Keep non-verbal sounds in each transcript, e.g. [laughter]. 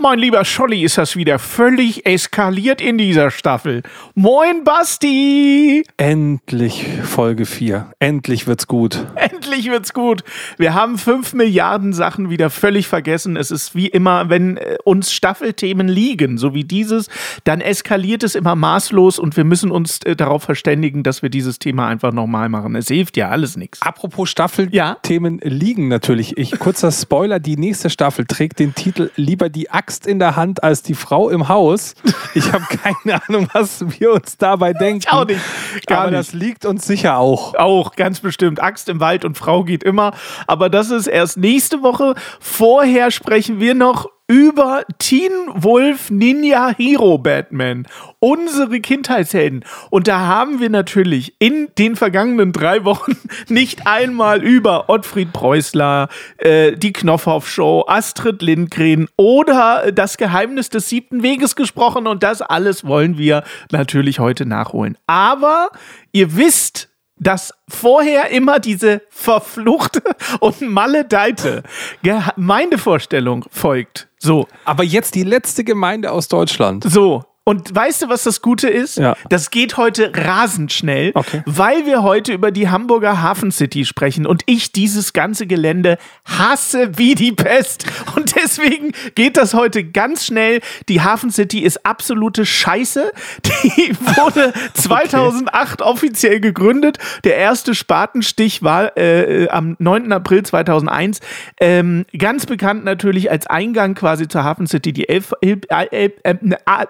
Mein lieber Scholli, ist das wieder völlig eskaliert in dieser Staffel. Moin, Basti! Endlich Folge 4. Endlich wird's gut. [laughs] Endlich wird's gut. Wir haben 5 Milliarden Sachen wieder völlig vergessen. Es ist wie immer, wenn äh, uns Staffelthemen liegen, so wie dieses, dann eskaliert es immer maßlos und wir müssen uns äh, darauf verständigen, dass wir dieses Thema einfach nochmal machen. Es hilft ja alles nichts. Apropos Staffelthemen ja? liegen natürlich. Ich, kurzer Spoiler, die nächste Staffel trägt den Titel Lieber die Axt Axt in der Hand als die Frau im Haus. Ich habe [laughs] keine Ahnung, was wir uns dabei denken. Ich auch nicht. Gar Aber nicht. das liegt uns sicher auch. Auch, ganz bestimmt. Axt im Wald und Frau geht immer. Aber das ist erst nächste Woche. Vorher sprechen wir noch über Teen Wolf Ninja Hero Batman, unsere Kindheitshelden. Und da haben wir natürlich in den vergangenen drei Wochen [laughs] nicht einmal über Ottfried Preußler, äh, die Knopfhoff Show, Astrid Lindgren oder das Geheimnis des siebten Weges gesprochen. Und das alles wollen wir natürlich heute nachholen. Aber ihr wisst, dass vorher immer diese verfluchte und maledeite Gemeindevorstellung folgt. So. Aber jetzt die letzte Gemeinde aus Deutschland. So. Und weißt du, was das Gute ist? Ja. Das geht heute rasend schnell, okay. weil wir heute über die Hamburger Hafen City sprechen und ich dieses ganze Gelände hasse wie die Pest. Und deswegen geht das heute ganz schnell. Die Hafen City ist absolute Scheiße. Die [laughs] wurde 2008 okay. offiziell gegründet. Der erste Spatenstich war äh, am 9. April 2001. Ähm, ganz bekannt natürlich als Eingang quasi zur Hafen City die Elf, Elf, Elf, Elf äh,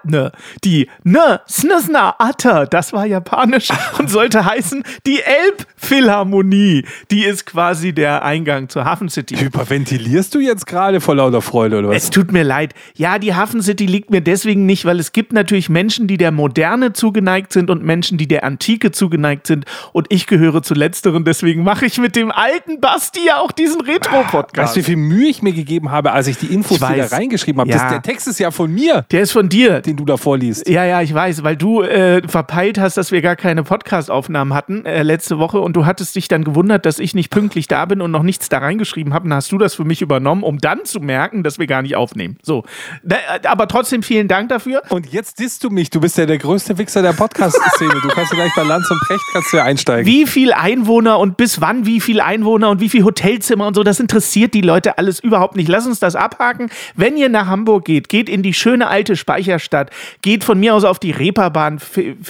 ne, die Ne, Snisna Atta, das war japanisch und sollte heißen die Elbphilharmonie. Die ist quasi der Eingang zur Hafen City. Hyperventilierst du jetzt gerade vor lauter Freude oder was? Es tut mir leid. Ja, die Hafen City liegt mir deswegen nicht, weil es gibt natürlich Menschen, die der Moderne zugeneigt sind und Menschen, die der Antike zugeneigt sind. Und ich gehöre zu letzteren, deswegen mache ich mit dem alten Basti ja auch diesen Retro-Podcast. Weißt du, wie viel Mühe ich mir gegeben habe, als ich die Infos ich wieder reingeschrieben habe? Ja. Das, der Text ist ja von mir. Der ist von dir. Den du da vorliest. Ja, ja, ich weiß, weil du äh, verpeilt hast, dass wir gar keine Podcast-Aufnahmen hatten äh, letzte Woche und du hattest dich dann gewundert, dass ich nicht pünktlich da bin und noch nichts da reingeschrieben habe. Dann hast du das für mich übernommen, um dann zu merken, dass wir gar nicht aufnehmen. So. Da, äh, aber trotzdem vielen Dank dafür. Und jetzt disst du mich. Du bist ja der größte Wichser der Podcast-Szene. du kannst ja gleich bei Lanz und Precht kannst du ja einsteigen. Wie viel Einwohner und bis wann wie viel Einwohner und wie viel Hotelzimmer und so, das interessiert die Leute alles überhaupt nicht. Lass uns das abhaken. Wenn ihr nach Hamburg geht, geht in die schöne alte Speicherstadt, geht von mir aus auf die Reeperbahn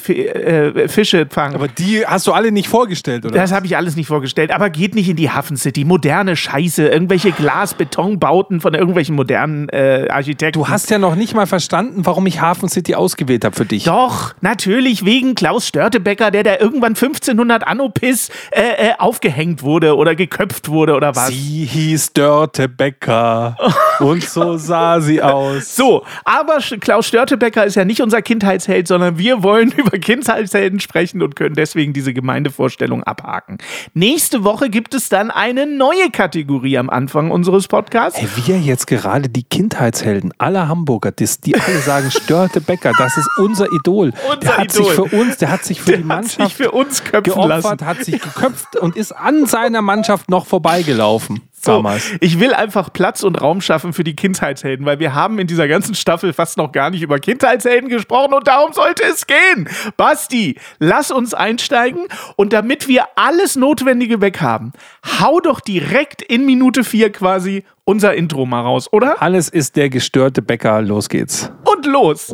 äh, Fische fangen. Aber die hast du alle nicht vorgestellt, oder? Das habe ich alles nicht vorgestellt. Aber geht nicht in die Hafen City. Moderne Scheiße, irgendwelche Glas-Betonbauten von irgendwelchen modernen äh, Architekten. Du hast ja noch nicht mal verstanden, warum ich Hafen City ausgewählt habe für dich. Doch, natürlich wegen Klaus Störtebecker, der da irgendwann 1500 Anopis äh, äh, aufgehängt wurde oder geköpft wurde oder was. Sie hieß Störtebecker [laughs] und so sah sie aus. So, aber Klaus Störtebecker ist ja nicht unser Kindheitsheld, sondern wir wollen [laughs] über Kindheitshelden sprechen und können deswegen diese Gemeindevorstellung abhaken. Nächste Woche gibt es dann eine neue Kategorie am Anfang unseres Podcasts. Hey, wir jetzt gerade die Kindheitshelden aller Hamburger, die, die alle sagen, Störte Becker, das ist unser Idol. Unser der hat Idol. sich für uns, der hat sich für der die Mannschaft für uns geopfert, lassen. hat sich geköpft und ist an seiner Mannschaft noch vorbeigelaufen. So, ich will einfach Platz und Raum schaffen für die Kindheitshelden, weil wir haben in dieser ganzen Staffel fast noch gar nicht über Kindheitshelden gesprochen und darum sollte es gehen. Basti, lass uns einsteigen und damit wir alles Notwendige weg haben, hau doch direkt in Minute 4 quasi unser Intro mal raus, oder? Alles ist der gestörte Bäcker, los geht's. Und los!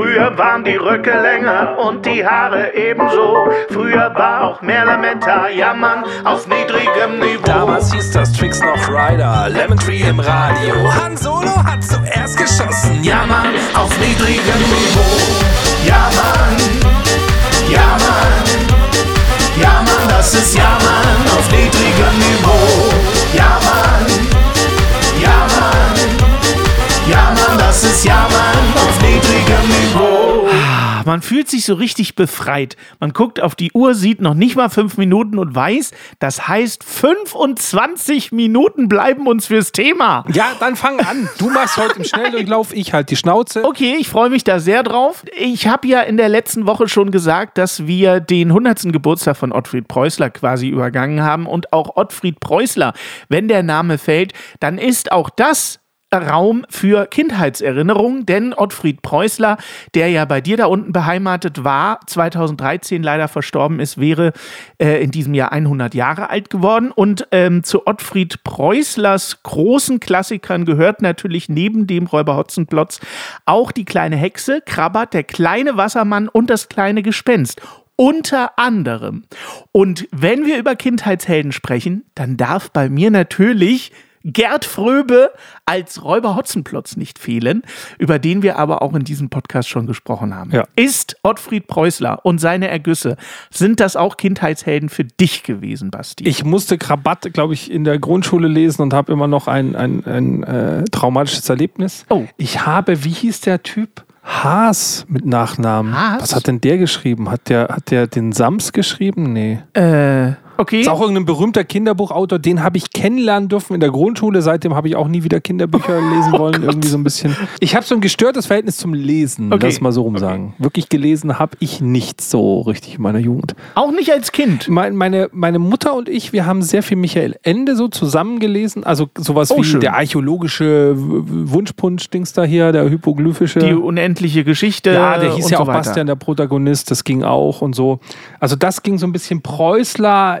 Früher waren die Röcke länger und die Haare ebenso. Früher war auch mehr Lametta, jammern auf niedrigem Niveau. Damals hieß das Tricks noch Rider, Lemon Tree im Radio. Han Solo hat zuerst geschossen, jammern auf niedrigem Niveau. Man fühlt sich so richtig befreit. Man guckt auf die Uhr, sieht noch nicht mal fünf Minuten und weiß, das heißt 25 Minuten bleiben uns fürs Thema. Ja, dann fang an. Du machst heute im Schnelldurchlauf, ich halt die Schnauze. Okay, ich freue mich da sehr drauf. Ich habe ja in der letzten Woche schon gesagt, dass wir den 100. Geburtstag von Ottfried Preußler quasi übergangen haben und auch Ottfried Preußler, wenn der Name fällt, dann ist auch das Raum für Kindheitserinnerungen, denn Ottfried Preußler, der ja bei dir da unten beheimatet war, 2013 leider verstorben ist, wäre äh, in diesem Jahr 100 Jahre alt geworden. Und ähm, zu Ottfried Preußlers großen Klassikern gehört natürlich neben dem Räuber Hotzenplotz auch die kleine Hexe, Krabbert, der kleine Wassermann und das kleine Gespenst. Unter anderem. Und wenn wir über Kindheitshelden sprechen, dann darf bei mir natürlich Gerd Fröbe als Räuber Hotzenplotz nicht fehlen, über den wir aber auch in diesem Podcast schon gesprochen haben. Ja. Ist Ottfried Preußler und seine Ergüsse, sind das auch Kindheitshelden für dich gewesen, Basti? Ich musste Krabatt, glaube ich, in der Grundschule lesen und habe immer noch ein, ein, ein äh, traumatisches Erlebnis. Oh. Ich habe, wie hieß der Typ? Haas mit Nachnamen. Haas? Was hat denn der geschrieben? Hat der, hat der den Sams geschrieben? Nee. äh, okay. Ist auch irgendein berühmter Kinderbuchautor, den habe ich kennenlernen dürfen in der Grundschule. Seitdem habe ich auch nie wieder Kinderbücher [laughs] lesen wollen. Irgendwie so ein bisschen. Ich habe so ein gestörtes Verhältnis zum Lesen, Okay. lass mal so rum sagen. Wirklich gelesen habe ich nicht so richtig in meiner Jugend. Auch nicht als Kind. Mein, meine, meine Mutter und ich, wir haben sehr viel Michael Ende so zusammengelesen. Also sowas Oh, wie schön. der archäologische Wunschpunsch-Dings da hier, der hypoglyphische. Die unendliche Geschichte. Ja, der hieß ja so auch weiter. Bastian, der Protagonist, das ging auch und so. Also das ging so ein bisschen Preußler,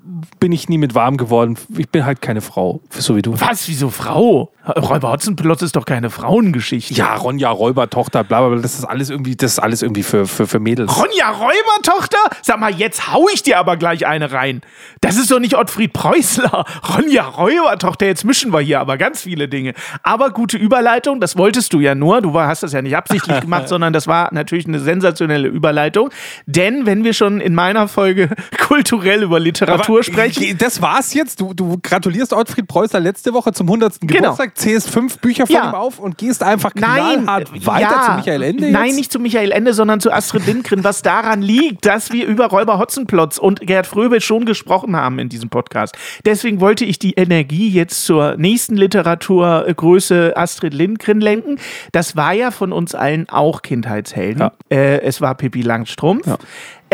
bin ich nie mit warm geworden. Ich bin halt keine Frau, so wie du. Was? Wieso Frau? Räuber Hotzenplotz ist doch keine Frauengeschichte. Ja, Ronja, Räubertochter, bla bla bla, das ist alles irgendwie, das ist alles irgendwie für, für, für Mädels. Ronja Räubertochter? Sag mal, jetzt hau ich dir aber gleich eine rein. Das ist doch nicht Ottfried Preußler. [laughs] Ronja Räubertochter, jetzt mischen wir hier aber ganz viele Dinge. Aber gute Überleitung, das wolltest du ja nur. Du hast das ja nicht absichtlich [laughs] gemacht, sondern das war natürlich eine sensationelle Überleitung. Denn wenn wir schon in meiner Folge [laughs] kulturell über Literatur Aber sprechen. Das war's jetzt. Du, du gratulierst Ottfried Preußler letzte Woche zum 100. Geburtstag, zählst fünf Bücher von Genau. Ja. ihm auf und gehst einfach Nein, knallhart weiter ja, zu Michael Ende. Nein, jetzt? nicht zu Michael Ende, sondern zu Astrid Lindgren, was daran liegt, dass wir über Räuber Hotzenplotz und Gerd Fröbe schon gesprochen haben in diesem Podcast. Deswegen wollte ich die Energie jetzt zur nächsten Literaturgröße Astrid Lindgren lenken. Das war ja von uns allen auch Kindheitshelden. Ja. Äh, es war Pippi Langstrumpf. Ja.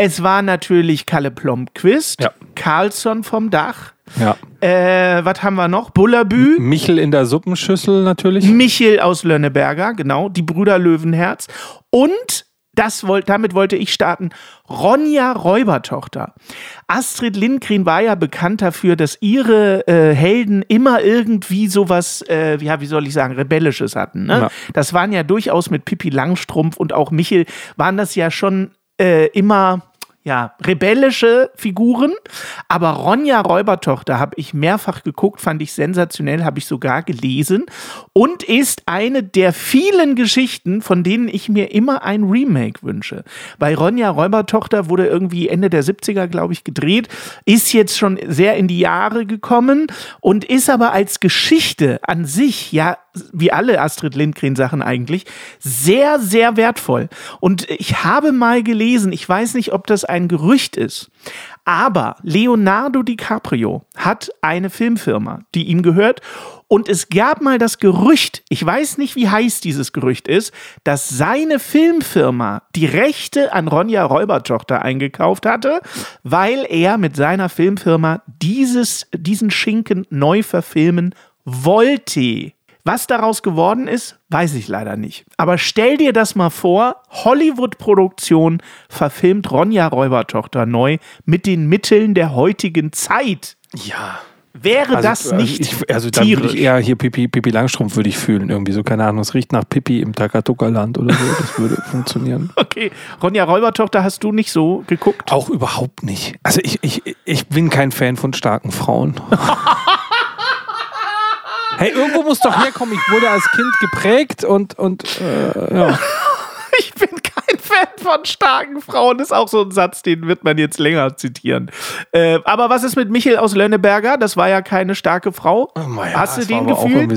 Es war natürlich Kalle Plomqvist, Ja. Carlsson vom Dach. Ja. Äh, was haben wir noch? Bullabü. Michel in der Suppenschüssel natürlich. Michel aus Lönneberger, genau, die Brüder Löwenherz. Und das wollt, damit wollte ich starten. Ronja Räubertochter. Astrid Lindgren war ja bekannt dafür, dass ihre äh, Helden immer irgendwie sowas, äh, ja, wie soll ich sagen, Rebellisches hatten. Ne? Ja. Das waren ja durchaus mit Pippi Langstrumpf und auch Michel, waren das ja schon äh, immer ja, rebellische Figuren. Aber Ronja Räubertochter habe ich mehrfach geguckt, fand ich sensationell, habe ich sogar gelesen und ist eine der vielen Geschichten, von denen ich mir immer ein Remake wünsche. Bei Ronja Räubertochter wurde irgendwie Ende der 70er, glaube ich, gedreht, ist jetzt schon sehr in die Jahre gekommen und ist aber als Geschichte an sich, ja, wie alle Astrid Lindgren Sachen eigentlich, sehr, sehr wertvoll. Und ich habe mal gelesen, ich weiß nicht, ob das ein Gerücht ist, aber Leonardo DiCaprio hat eine Filmfirma, die ihm gehört. Und es gab mal das Gerücht, ich weiß nicht, wie heiß dieses Gerücht ist, dass seine Filmfirma die Rechte an Ronja Räubertochter eingekauft hatte, weil er mit seiner Filmfirma dieses, diesen Schinken neu verfilmen wollte. Was daraus geworden ist, weiß ich leider nicht. Aber stell dir das mal vor, Hollywood-Produktion verfilmt Ronja Räubertochter neu mit den Mitteln der heutigen Zeit. Ja. Wäre das nicht ich, also dann würde tierisch? ich eher hier Pipi, Pipi Langstrumpf würde ich fühlen, irgendwie so, keine Ahnung, es riecht nach Pipi im Takatuka-Land oder so, das würde [laughs] funktionieren. Okay, Ronja Räubertochter hast du nicht so geguckt? Auch überhaupt nicht. Also ich, ich, ich bin kein Fan von starken Frauen. [laughs] hey, irgendwo muss doch herkommen, ich wurde als Kind geprägt und, und äh, ja. [laughs] Ich bin kein Fan von starken Frauen ist auch so ein Satz, den wird man jetzt länger zitieren. Äh, aber was ist mit Michel aus Lönneberger? Das war ja keine starke Frau. Oh mein, Hast du den gefühlt?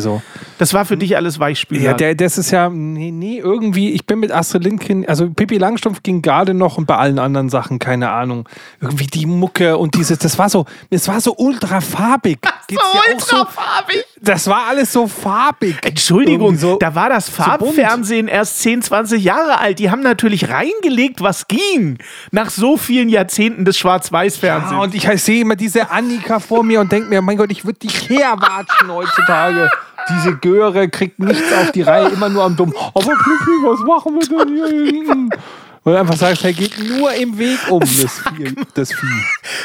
So. Das war für dich alles Weichspüler. Ja, der, das ist ja, nee, nee, irgendwie, ich bin mit Astrid Lindgren, also Pippi Langstrumpf ging gerade noch und bei allen anderen Sachen, keine Ahnung. Irgendwie die Mucke und dieses, das war so, es war so ultra farbig. Geht's dir auch so? ultrafarbig. Das war alles so farbig. Entschuldigung, so, da war das. Farbfernsehen erst 10, 20 Jahre alt. Die haben natürlich reingelegt, was ging. Nach so vielen Jahrzehnten des Schwarz-Weiß-Fernsehens. Ja, und ich sehe immer diese Annika vor mir und denke mir, mein Gott, ich würde dich herwatschen heutzutage. Diese Göre kriegt nichts auf die Reihe, immer nur am Dumm. Aber Pippi, was machen wir denn hier hinten? Und einfach sagst, er geht nur im Weg um, [laughs] das Vieh. Das Vieh.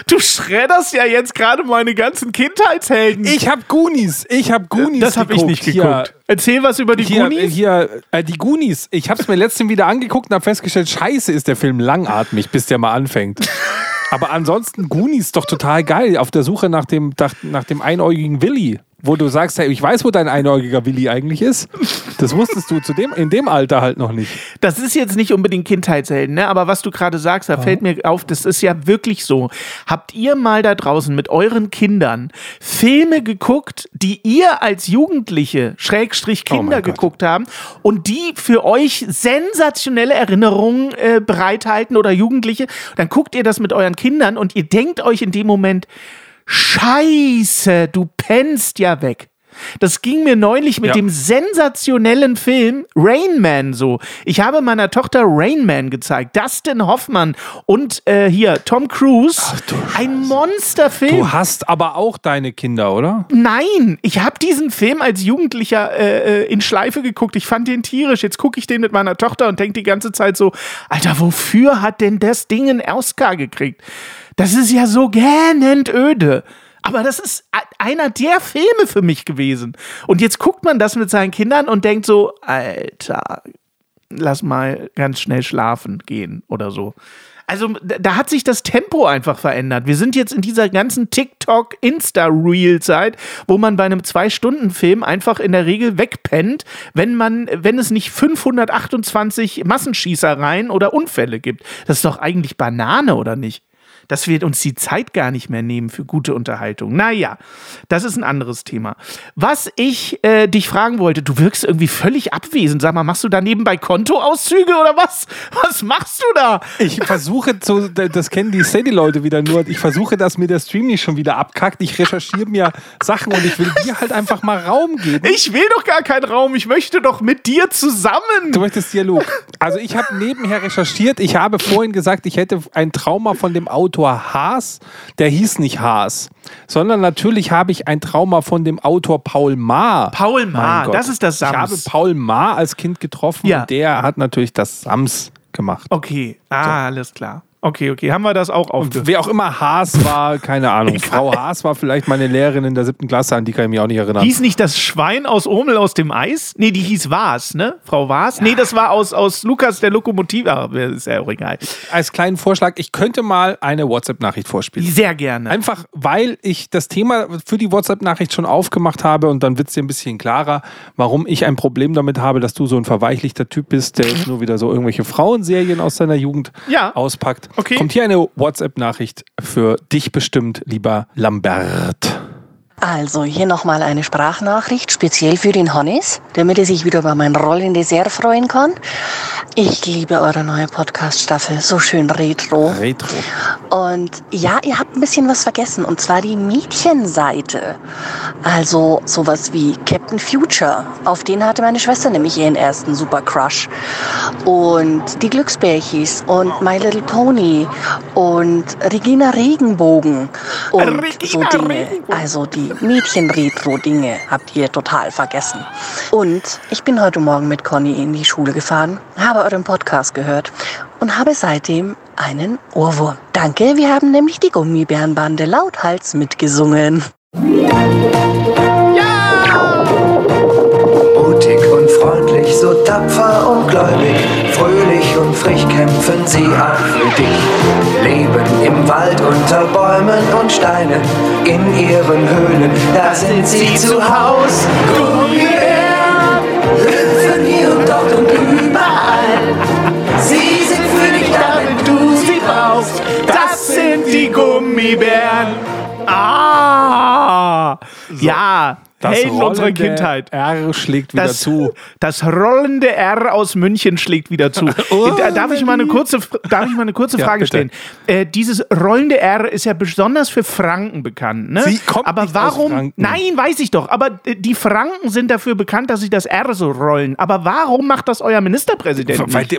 du schredderst ja jetzt gerade meine ganzen Kindheitshelden. Ich hab Goonies. Ich hab Goonies das habe ich nicht Hier- geguckt. Erzähl was über die Hier, Goonies. hier äh, die Goonies. Ich habe es mir letztens wieder angeguckt und habe festgestellt, scheiße ist der Film langatmig, bis der mal anfängt. Aber ansonsten Goonies doch total geil. Auf der Suche nach dem, nach, nach dem einäugigen Willi. Wo du sagst, hey, ich weiß, wo dein einäugiger Willi eigentlich ist. Das wusstest du zu dem, in dem Alter halt noch nicht. Das ist jetzt nicht unbedingt Kindheitshelden, ne? aber was du gerade sagst, da fällt mir auf, das ist ja wirklich so. Habt ihr mal da draußen mit euren Kindern Filme geguckt, die ihr als Jugendliche, Schrägstrich Kinder Oh mein Gott. geguckt haben und die für euch sensationelle Erinnerungen äh, bereithalten oder Jugendliche? Dann guckt ihr das mit euren Kindern und ihr denkt euch in dem Moment, Scheiße, du pennst ja weg. Das ging mir neulich mit Ja. dem sensationellen Film Rain Man so. Ich habe meiner Tochter Rain Man gezeigt. Dustin Hoffmann und äh, hier Tom Cruise. Ein Monsterfilm. Du hast aber auch deine Kinder, oder? Nein, ich habe diesen Film als Jugendlicher äh, äh, in Schleife geguckt. Ich fand den tierisch. Jetzt gucke ich den mit meiner Tochter und denke die ganze Zeit so, Alter, wofür hat denn das Ding einen Oscar gekriegt? Das ist ja so gähnend öde. Aber das ist einer der Filme für mich gewesen. Und jetzt guckt man das mit seinen Kindern und denkt so, Alter, lass mal ganz schnell schlafen gehen oder so. Also da hat sich das Tempo einfach verändert. Wir sind jetzt in dieser ganzen TikTok, Insta-Reel-Zeit, wo man bei einem Zwei-Stunden-Film einfach in der Regel wegpennt, wenn man, wenn es nicht 528 Massenschießereien oder Unfälle gibt. Das ist doch eigentlich Banane, oder nicht? Dass wir uns die Zeit gar nicht mehr nehmen für gute Unterhaltung. Naja, das ist ein anderes Thema. Was ich äh, dich fragen wollte, du wirkst irgendwie völlig abwesend. Sag mal, machst du da nebenbei Kontoauszüge oder was? [laughs] Was machst du da? Ich versuche, so, das kennen die Steady-Leute wieder nur, ich versuche, dass mir der Stream nicht schon wieder abkackt. Ich recherchiere mir Sachen und ich will dir halt einfach mal Raum geben. Ich will doch gar keinen Raum. Ich möchte doch mit dir zusammen. Du möchtest Dialog. Also ich habe nebenher recherchiert. Ich habe vorhin gesagt, ich hätte ein Trauma von dem Autor Haas. Der hieß nicht Haas, sondern natürlich habe ich ein Trauma von dem Autor Paul Maar. Paul Maar, das ist das Ich Sams. habe Paul Maar als Kind getroffen Ja. und der hat natürlich das Sams gemacht. Okay, ah, alles klar. Okay, okay, haben wir das auch aufgehört. Wer auch immer Haas war, keine Ahnung. Frau Haas war vielleicht meine Lehrerin in der siebten Klasse, an die kann ich mich auch nicht erinnern. Hieß nicht das Schwein aus Urmel aus dem Eis? Nee, die hieß Vas, ne? Frau Vas? Nee, das war aus, aus Lukas der Lokomotive. Ah, ist ja auch egal. Als kleinen Vorschlag, ich könnte mal eine WhatsApp-Nachricht vorspielen. Sehr gerne. Einfach, weil ich das Thema für die WhatsApp-Nachricht schon aufgemacht habe und dann wird es dir ein bisschen klarer, warum ich ein Problem damit habe, dass du so ein verweichlichter Typ bist, der jetzt nur wieder so irgendwelche Frauenserien aus deiner Jugend Ja. auspackt. Okay. Kommt hier eine WhatsApp-Nachricht für dich bestimmt, lieber Lambert. Also hier nochmal eine Sprachnachricht, speziell für den Hannes, damit er sich wieder über mein rollendes Dessert freuen kann. Ich liebe eure neue Podcast-Staffel, so schön retro. Retro. Und ja, ihr habt ein bisschen was vergessen, und zwar die Mädchenseite. Also sowas wie Captain Future. Auf den hatte meine Schwester nämlich ihren ersten Super Crush. Und die Glücksbärchis und My Little Pony und Regina Regenbogen und so Regina Dinge. Regenbogen. Also die Mädchen-Retro-Dinge habt ihr total vergessen. Und ich bin heute Morgen mit Conny in die Schule gefahren, habe euren Podcast gehört und habe seitdem einen Ohrwurm. Danke, wir haben nämlich die Gummibärenbande lauthals mitgesungen. Mutig und freundlich, so tapfer und gläubig. Fröhlich und frisch kämpfen sie auch für dich. Leben im Wald unter Bäumen und Steinen, in ihren Höhlen, da sind sie zu Haus. Grüne Hüpfen hier und dort und überall. Sie sind für dich da, wenn du sie brauchst. Das sind die Gummibären. Ah! So. Ja, Helden unserer Kindheit. R schlägt wieder Das, zu. das rollende R aus München schlägt wieder zu. [laughs] Da- darf, ich mal eine kurze, darf ich mal eine kurze Ja, Frage bitte. stellen? Äh, dieses rollende R ist ja besonders für Franken bekannt. Ne? Sie kommt aber warum? Franken. Nein, weiß ich doch. Aber die Franken sind dafür bekannt, dass sie das R so rollen. Aber warum macht das euer Ministerpräsident Weil, die-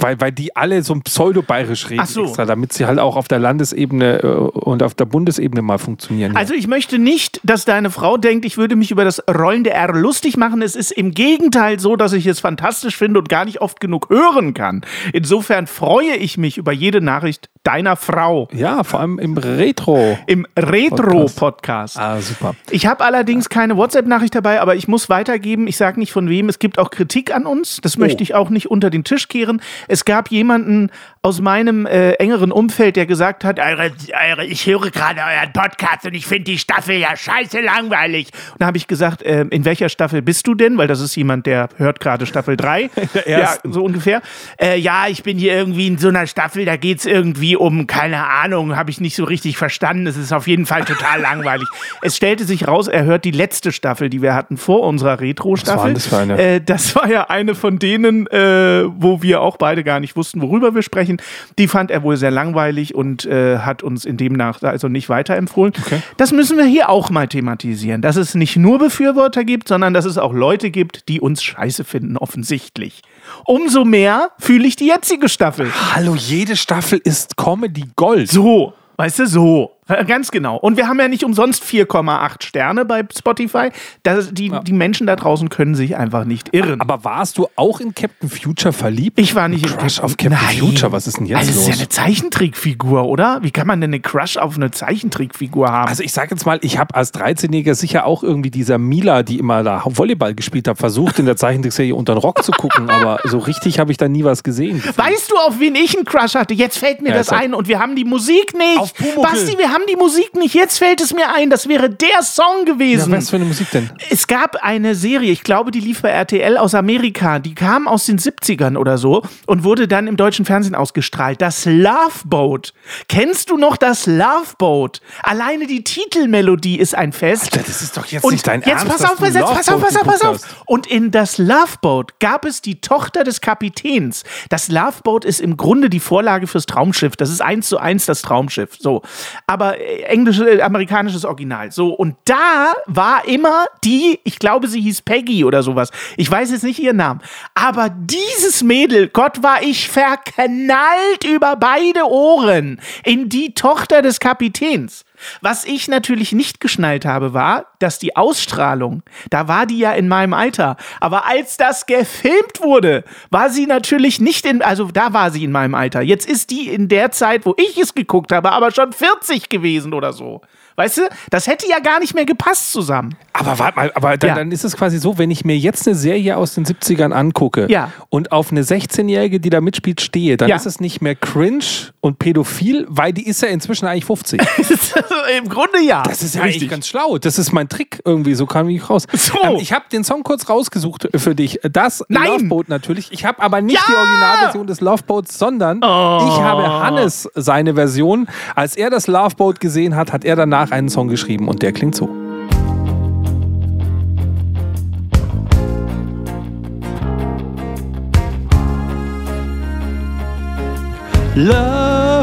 weil, weil die alle so ein pseudo-bayerisch reden so. extra, damit sie halt auch auf der Landesebene äh, und auf der Bundesebene mal funktionieren. Also ich möchte nicht, dass deine Frau denkt, ich würde mich über das rollende R lustig machen. Es ist im Gegenteil so, dass ich es fantastisch finde und gar nicht oft genug hören kann. Insofern freue ich mich über jede Nachricht deiner Frau ja, vor allem im Retro. im Retro-Podcast. Ah, super. Ich habe allerdings keine WhatsApp-Nachricht dabei, aber ich muss weitergeben. Ich sage nicht von wem. Es gibt auch Kritik an uns. Das möchte ich auch nicht unter den Tisch kehren. Es gab jemanden aus meinem äh, engeren Umfeld, der gesagt hat, eure, eure, ich höre gerade euren Podcast und ich finde die Staffel ja scheiße langweilig. Und da habe ich gesagt, äh, in welcher Staffel bist du denn? Weil das ist jemand, der hört gerade Staffel 3. der [laughs] ja, so ungefähr. Äh, ja, ich bin hier irgendwie in so einer Staffel, da geht es irgendwie um, keine Ahnung, habe ich nicht so richtig verstanden. Es ist auf jeden Fall total [laughs] langweilig. Es stellte sich raus, er hört die letzte Staffel, die wir hatten vor unserer Retro-Staffel. Das? Äh, das war ja eine von denen, äh, wo wir auch beide gar nicht wussten, worüber wir sprechen. Die fand er wohl sehr langweilig und äh, hat uns in demnach also nicht weiterempfohlen. Das müssen wir hier auch mal thematisieren, dass es nicht nur Befürworter gibt, sondern dass es auch Leute gibt, die uns scheiße finden, offensichtlich. Umso mehr fühle ich die jetzige Staffel. Hallo, jede Staffel ist Comedy Gold. So, weißt du, so. Äh, Ganz genau. Und wir haben ja nicht umsonst 4,8 Sterne bei Spotify. Das, die, die Menschen da draußen können sich einfach nicht irren. Aber warst du auch in Captain Future verliebt? Ich war nicht in Crush auf Captain Nein. Future. Was ist denn jetzt also, das ist ja los? eine Zeichentrickfigur, oder? Wie kann man denn eine Crush auf eine Zeichentrickfigur haben? Also ich sag jetzt mal, ich habe als 13-Jähriger sicher auch irgendwie dieser Mila, die immer da Volleyball gespielt hat, versucht in der Zeichentrickserie unter den Rock zu gucken, aber so richtig habe ich da nie was gesehen. weißt du, auf wen ich einen Crush hatte? Jetzt fällt mir Ja, das ein und wir haben die Musik nicht. Auf Pumuckl. Basti, wir haben die Musik nicht. Jetzt fällt es mir ein. Das wäre der Song Ja, gewesen. was für eine Musik denn? Es gab eine Serie, ich glaube, die lief bei RTL aus Amerika, die kam aus den 70ern oder so und wurde dann im deutschen Fernsehen ausgestrahlt. Das Love Boat. Kennst du noch das Love Boat? Alleine die Titelmelodie ist ein Fest. Das ist doch jetzt Und nicht dein jetzt Ernst, pass dass auf, pass, jetzt, Love pass auf, pass auf, pass auf. Und in das Love Boat gab es die Tochter des Kapitäns. Das Love Boat ist im Grunde die Vorlage fürs Traumschiff. Das ist eins zu eins das Traumschiff. So. Aber äh, englische, äh, amerikanisches Original. So. Und da war immer die, ich glaube, sie hieß Peggy oder sowas. Ich weiß jetzt nicht ihren Namen. Aber dieses Mädel, Gott war ich verknallt über beide Ohren in die Tochter des Kapitäns. Was ich natürlich nicht geschnallt habe, war, dass die Ausstrahlung, da war die ja in meinem Alter. Aber als das gefilmt wurde, war sie natürlich nicht in, also da war sie in meinem Alter. Jetzt ist die in der Zeit, wo ich es geguckt habe, aber schon 40 gewesen oder so. Weißt du, das hätte ja gar nicht mehr gepasst zusammen. Aber warte mal, aber dann, Ja. dann ist es quasi so, wenn ich mir jetzt eine Serie aus den 70ern angucke Ja. und auf eine 16-Jährige, die da mitspielt, stehe, dann Ja. ist es nicht mehr cringe und pädophil, weil die ist ja inzwischen eigentlich 50. [laughs] Im Grunde ja. Das ist ja eigentlich ganz schlau. Das ist mein Trick irgendwie, so kam ich raus. So. Ähm, ich habe den Song kurz rausgesucht für dich. Das Nein. Loveboat natürlich. Ich habe aber nicht Ja. die Originalversion des Loveboats, sondern ich habe Hannes seine Version. Als er das Loveboat gesehen hat, hat er danach einen Song geschrieben und der klingt so.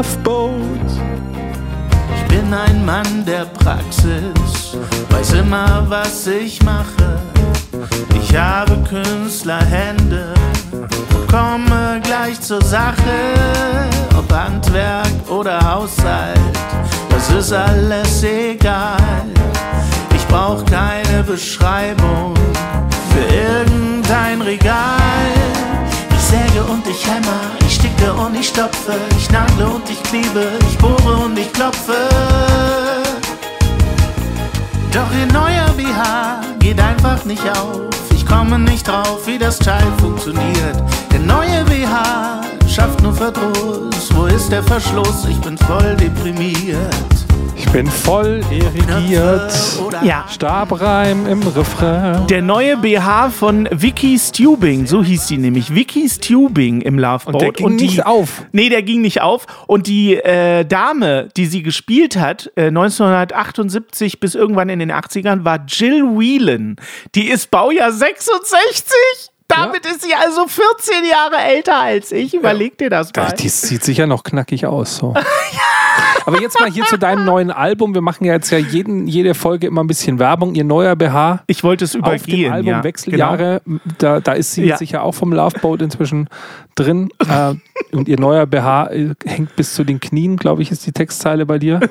Loveboat. Ich bin ein Mann der Praxis, weiß immer, was ich mache. Ich habe Künstlerhände und komme gleich zur Sache. Ob Handwerk oder Haushalt, das ist alles egal. Ich brauch keine Beschreibung für irgendein Regal. Ich säge und ich hämmer, ich sticke und ich stopfe, ich nagle und ich klebe, ich bohre und ich klopfe. Doch ihr neuer BH geht einfach nicht auf. Ich komme nicht drauf, wie das Teil funktioniert. Der neue BH schafft nur Verdruss. Wo ist der Verschluss? Ich bin voll deprimiert. Ich bin voll irrigiert. Ja. Stabreim im Refrain. Der neue BH von Vicky Stubing, so hieß sie nämlich, Vicky Stubing im Loveboat. Und der ging die, nicht auf. Nee, der ging nicht auf. Und die äh, Dame, die sie gespielt hat, äh, 1978 bis irgendwann in den 80ern, war Jill Whelan. Die ist Baujahr 66. Damit ist sie also 14 Jahre älter als ich. Überleg dir das mal. Die sieht sicher noch knackig aus. So. [laughs] Aber jetzt mal hier zu deinem neuen Album. Wir machen ja jetzt ja jeden, jede Folge immer ein bisschen Werbung. Ihr neuer BH. Ich wollte es Auf übergehen. dem Album ja. Genau. Wechseljahre, da, da ist sie Ja. sicher auch vom Loveboat inzwischen drin. Äh, und ihr neuer BH äh, hängt bis zu den Knien, glaube ich, ist die Textzeile bei dir. [laughs]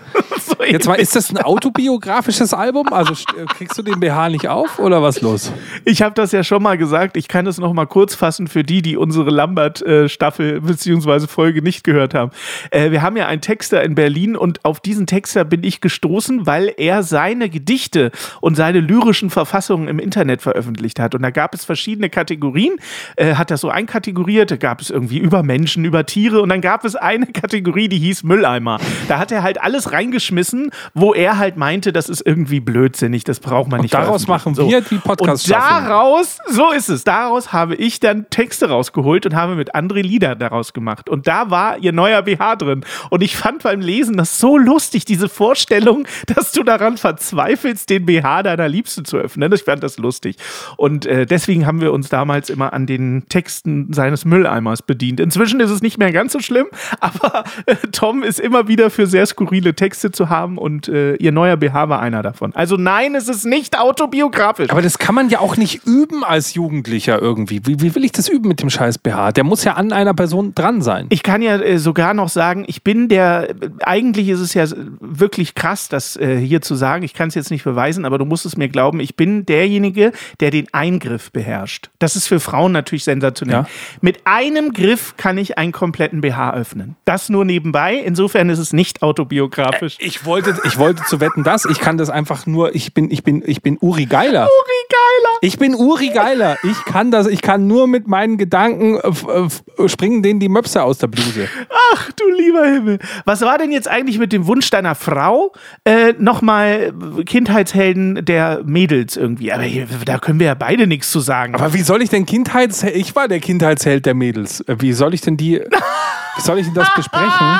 Jetzt mal, ist das ein autobiografisches Album? Also st- kriegst du den BH nicht auf oder was los? Ich habe das ja schon mal gesagt. Ich kann es noch mal kurz fassen für die, die unsere Lambert-Staffel bzw. Folge nicht gehört haben. Äh, wir haben ja einen Texter in Berlin und auf diesen Texter bin ich gestoßen, weil er seine Gedichte und seine lyrischen Verfassungen im Internet veröffentlicht hat. Und da gab es verschiedene Kategorien. Äh, hat das so einkategoriert. Da gab es irgendwie über Menschen, über Tiere und dann gab es eine Kategorie, die hieß Mülleimer. Da hat er halt alles reingeschmissen, wo er halt meinte, das ist irgendwie blödsinnig, das braucht man nicht. daraus machen wir die Podcast-Staffel. Und daraus, so ist es, daraus habe ich dann Texte rausgeholt und habe mit André Lieder daraus gemacht. Und da war ihr neuer BH drin. Und ich fand beim Lesen das so lustig, diese Vorstellung, dass du daran verzweifelst, den BH deiner Liebsten zu öffnen. Ich fand das lustig. Und äh, deswegen haben wir uns damals immer an den Texten seines Mülleimers bedient. Inzwischen ist es nicht mehr ganz so schlimm, [laughs] aber äh, Tom ist immer wieder für sehr skurrile Texte zu haben und äh, ihr neuer BH war einer davon. Also nein, es ist nicht autobiografisch. Aber das kann man ja auch nicht üben als Jugendlicher irgendwie. Wie, wie will ich das üben mit dem scheiß BH? Der muss ja an einer Person dran sein. Ich kann ja äh, sogar noch sagen, ich bin der, eigentlich ist es ja wirklich krass, das äh, hier zu sagen. Ich kann es jetzt nicht beweisen, aber du musst es mir glauben, ich bin derjenige, der den Eingriff beherrscht. Das ist für Frauen natürlich sensationell. Ja. Mit einem Griff kann ich einen kompletten BH öffnen. Das nur nebenbei. Insofern ist es nicht autobiografisch. Ich wollte, ich wollte zu wetten, dass ich kann das einfach nur. Ich bin, ich bin, ich bin Uri Geiler. Uri Geiler. Ich bin Uri Geiler. Ich kann das. Ich kann nur mit meinen Gedanken äh, äh, springen denen die Möpse aus der Bluse. Ach du lieber Himmel. Was war denn jetzt eigentlich mit dem Wunsch deiner Frau? Äh, Nochmal Kindheitshelden der Mädels irgendwie. Aber hier, da können wir ja beide nichts zu sagen. Aber wie soll ich denn Kindheitsheld? Ich war der Kindheitsheld der Mädels. Äh, Wie soll ich denn die? [laughs] Wie soll ich denn das besprechen?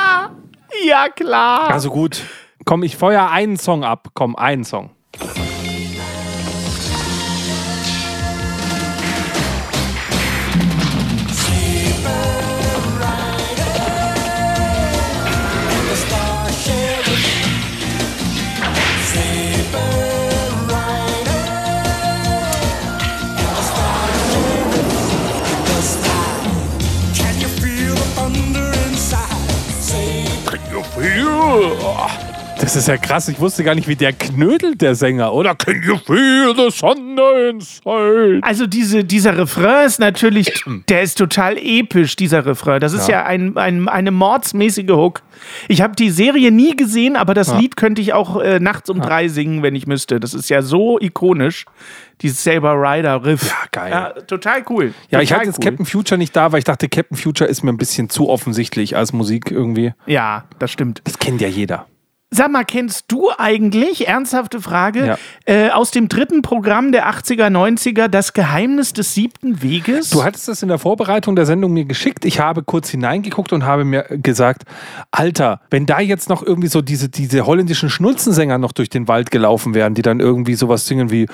ja, klar. Also gut. Komm, ich feuer einen Song ab. Komm, einen Song. Das ist ja krass. Ich wusste gar nicht, wie der knödelt, der Sänger. Oder Can you feel the thunder inside? Also diese, dieser Refrain ist natürlich, der ist total episch, dieser Refrain. Das ist ja, ein, ein, eine mordsmäßige Hook. Ich habe die Serie nie gesehen, aber das Lied könnte ich auch äh, nachts um drei singen, wenn ich müsste. Das ist ja so ikonisch, dieses Saber Rider Riff. Ja, geil. Ja, total cool. Ja, ich total hatte jetzt cool. Captain Future nicht da, weil ich dachte, Captain Future ist mir ein bisschen zu offensichtlich als Musik irgendwie. Ja, das stimmt. Das kennt ja jeder. Sag mal, kennst du eigentlich, ernsthafte Frage, Ja. äh, aus dem dritten Programm der 80er, 90er, das Geheimnis des siebten Weges? Du hattest das in der Vorbereitung der Sendung mir geschickt. Ich habe kurz hineingeguckt und habe mir gesagt, Alter, wenn da jetzt noch irgendwie so diese, diese holländischen Schnulzensänger noch durch den Wald gelaufen wären, die dann irgendwie sowas singen wie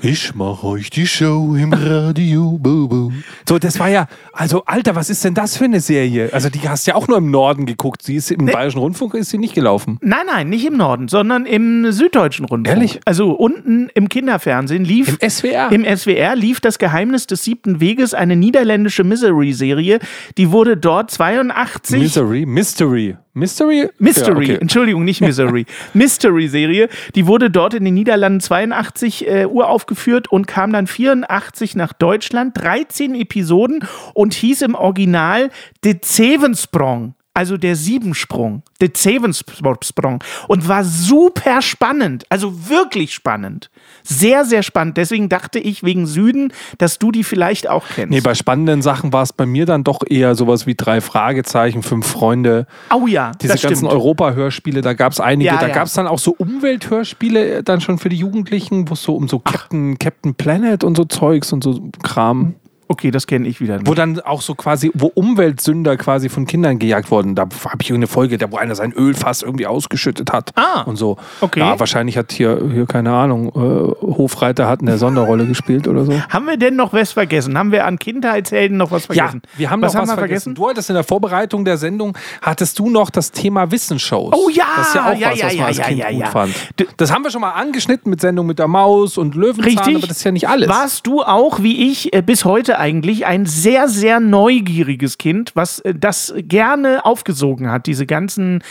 Ich mach euch die Show im Radio, Bubu. So, das war ja, also Alter, was ist denn das für eine Serie? Also die hast ja auch nur im Norden geguckt. Sie ist im Bayerischen Rundfunk ist sie nicht gelaufen. Nein, nein, nicht im Norden, sondern im süddeutschen Rundfunk. Ehrlich? Also unten im Kinderfernsehen lief. Im SWR? Im SWR lief das Geheimnis des siebten Weges, eine niederländische Misery-Serie. Die wurde dort 82. Misery, Mystery. Mystery? Mystery, Ja, okay. Entschuldigung, nicht Misery. [laughs] Mystery-Serie. Die wurde dort in den Niederlanden 82 äh, uraufgeführt und kam dann 84 nach Deutschland. 13 Episoden und hieß im Original De Zevensprong. Also der Siebensprung, der Zevensprung und war super spannend, also wirklich spannend. Sehr, sehr spannend. Deswegen dachte ich wegen Süden, dass du die vielleicht auch kennst. Nee, bei spannenden Sachen war es bei mir dann doch eher sowas wie drei Fragezeichen, fünf Freunde. oh ja, Diese das ganzen. Europa-Hörspiele, da gab es einige. Ja, da ja. gab es dann auch so Umwelthörspiele dann schon für die Jugendlichen, wo es so um so Captain, Captain Planet und so Zeugs und so Kram. Okay, das kenne ich wieder. Nicht. Wo dann auch so quasi, wo Umweltsünder quasi von Kindern gejagt wurden. Da habe ich irgendeine Folge, da wo einer sein Ölfass irgendwie ausgeschüttet hat. Ah, Und so. okay. Ja, wahrscheinlich hat hier, hier keine Ahnung, äh, Hofreiter hat eine Sonderrolle gespielt oder so. Haben wir denn noch was vergessen? Haben wir an Kindheitshelden noch was vergessen? Ja, wir haben was noch haben was wir vergessen. Du hattest in der Vorbereitung der Sendung, hattest du noch das Thema Wissensshows. Oh ja, Das ist ja auch ja, was, ja, was man ja, als ja, Kind ja, gut fand. Das haben wir schon mal angeschnitten mit Sendung mit der Maus und Löwenzahn, Richtig. aber das ist ja nicht alles. Warst du auch, wie ich, äh, bis heute eigentlich ein sehr, sehr neugieriges Kind, was äh, das gerne aufgesogen hat, diese ganzen,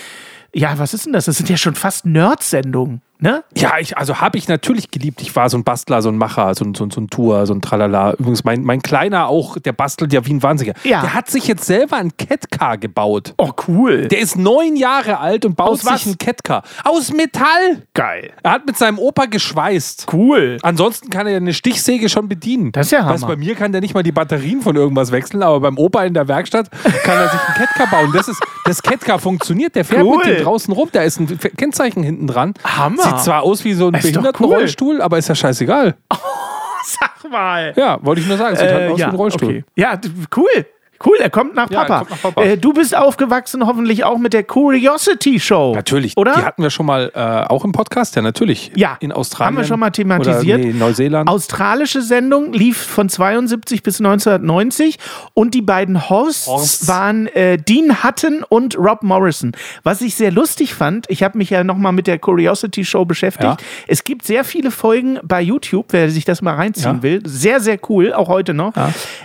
ja, was ist denn das? Das sind ja schon fast Nerd-Sendungen, ne? Ja, ich, also habe ich natürlich geliebt. Ich war so ein Bastler, so ein Macher, so ein, so ein, so ein Tour, so ein Tralala. Übrigens, mein, mein Kleiner auch, der bastelt ja wie ein Wahnsinniger. Ja. Der hat sich jetzt selber ein Catcar gebaut. Oh, cool. Der ist neun Jahre alt und baut Aus was? sich ein Catcar. Aus Metall. Geil. Er hat mit seinem Opa geschweißt. Cool. Ansonsten kann er eine Stichsäge schon bedienen. Das ist ja Was Hammer. bei mir kann der nicht mal die Batterien von irgendwas wechseln, aber beim Opa in der Werkstatt kann er sich einen Catcar bauen. Das, ist, das Catcar funktioniert. Der fährt Cool. mit dem draußen rum. Da ist ein Kennzeichen hinten dran. Hammer. Sieht zwar aus wie so ein Behindertenrollstuhl, aber ist ja scheißegal. [laughs] Sag mal. Ja, wollte ich nur sagen. Sieht halt Äh, aus wie ein Rollstuhl. okay. Ja, cool. Cool, er kommt nach Ja, Papa. kommt nach Papa. Äh, du bist aufgewachsen hoffentlich auch mit der Curiosity Show. Natürlich. Oder? Die hatten wir schon mal äh, auch im Podcast, ja, natürlich. Ja. In Australien. Haben wir schon mal thematisiert. Oder, nee, Neuseeland. Australische Sendung lief von 72 bis 1990 und die beiden Hosts Horsts. waren äh, Dean Hutton und Rob Morrison. Was ich sehr lustig fand, ich habe mich ja nochmal mit der Curiosity Show beschäftigt. Ja. Es gibt sehr viele Folgen bei YouTube, wer sich das mal reinziehen Ja. will. Sehr, sehr cool, auch heute noch.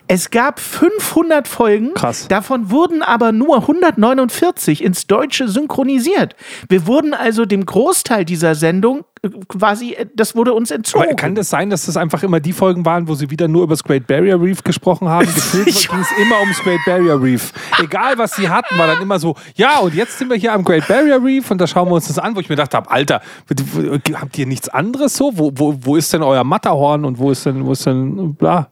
Es gab 500 Folgen. Krass. Davon wurden aber nur 149 ins Deutsche synchronisiert. Wir wurden also dem Großteil dieser Sendung quasi, äh, das wurde uns entzogen. Aber kann das sein, dass das einfach immer die Folgen waren, wo sie wieder nur über das Great Barrier Reef gesprochen haben? [laughs] Gefühlt ging es immer ums Great Barrier Reef. Egal, was sie hatten, war dann immer so, ja, und jetzt sind wir hier am Great Barrier Reef und da schauen wir uns das an, wo ich mir gedacht habe, Alter, habt ihr nichts anderes so? Wo, wo, wo ist denn euer Matterhorn und wo ist denn, wo ist denn, bla,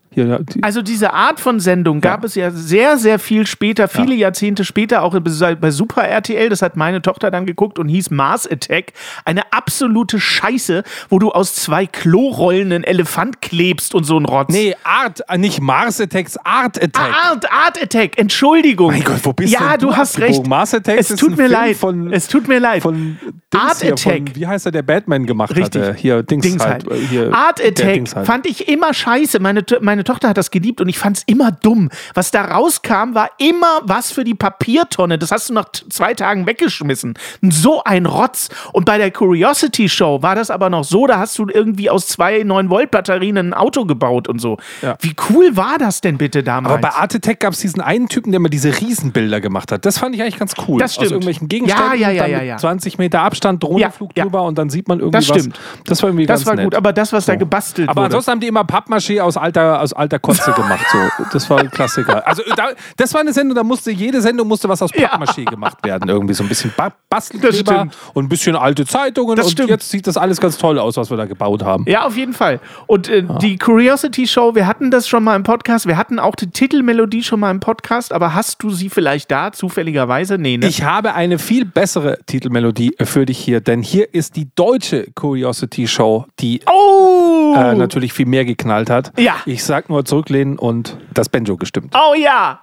Also diese Art von Sendung gab es ja sehr, sehr viel später, viele Jahrzehnte später, auch bei bei Super RTL, das hat meine Tochter dann geguckt und hieß Mars Attack. Eine absolute Scheiße, wo du aus zwei Klorollen einen Elefant klebst und so ein Rotz. nee, Art, äh, nicht Mars Attacks, Art Attack. Art, Art Attack, Entschuldigung. Mein Gott, wo bist ja, du du hast recht. Mars Attacks es tut mir leid. von- es tut mir leid. Von Dings Art hier, Attack. Von, wie heißt er, der Batman gemacht Richtig. hatte? Hier, Dings, Dings halt. halt. äh, Hier, Art Attack Dings halt. fand ich immer scheiße. Meine, meine Tochter hat das geliebt und ich fand es immer dumm. Was da rauskam, war immer was für die Papiertonne. Das hast du nach zwei Tagen weggeschmissen. So ein Rotz. Und bei der Curiosity Show war das aber noch so, da hast du irgendwie aus zwei 9-Volt-Batterien ein Auto gebaut und so. Ja. Wie cool war das denn bitte damals? Aber bei Art Attack gab es diesen einen Typen, der immer diese Riesenbilder gemacht hat. Das fand ich eigentlich ganz cool. Das stimmt. Aus irgendwelchen Gegenständen, Ja, ja, ja, ja, ja. 20 Meter Abstand, Drohnenflug drüber und dann sieht man irgendwie Das was. stimmt. Das war irgendwie das ganz war nett. gut, aber das, was da gebastelt Aber wurde. ansonsten haben die immer Pappmaché aus alter, aus alter Kotze [laughs] gemacht. So. Das war ein Klassiker. Also da, das war eine Sendung, da musste jede Sendung musste was aus. Pappmaché gemacht werden. Irgendwie so ein bisschen ba Bastelkleber und ein bisschen alte Zeitungen. Das und stimmt. jetzt sieht das alles ganz toll aus, was wir da gebaut haben. Ja, auf jeden Fall. Und äh, die Curiosity Show, wir hatten das schon mal im Podcast, wir hatten auch die Titelmelodie schon mal im Podcast, aber hast du sie vielleicht da zufälligerweise? Nee, ne? Ich habe eine viel bessere Titelmelodie für dich hier, denn hier ist die deutsche Curiosity Show, die oh! äh, natürlich viel mehr geknallt hat. Ja. Ich sag nur zurücklehnen und das Banjo gestimmt. oh ja!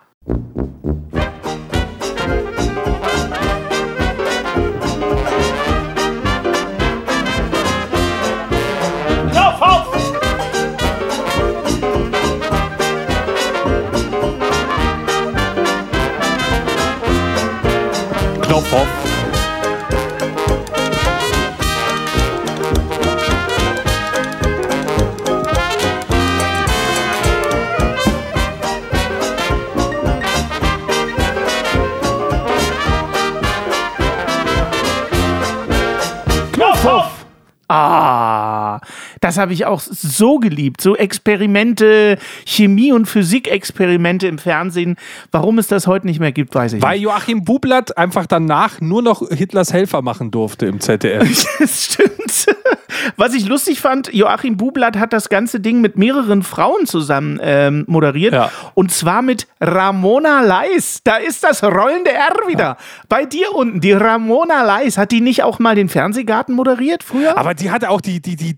Ah, Das habe ich auch so geliebt. So Experimente, Chemie- und Physikexperimente im Fernsehen. Warum es das heute nicht mehr gibt, weiß ich Weil nicht. Joachim Bublatt einfach danach nur noch Hitlers Helfer machen durfte im ZDF. [laughs] Das stimmt. Was ich lustig fand, Joachim Bublatt hat das ganze Ding mit mehreren Frauen zusammen ähm, moderiert. Ja. Und zwar mit Ramona Leis. Da ist das rollende R wieder. Bei dir unten, die Ramona Leis. Hat die nicht auch mal den Fernsehgarten moderiert früher? Aber die hatte auch die, die, die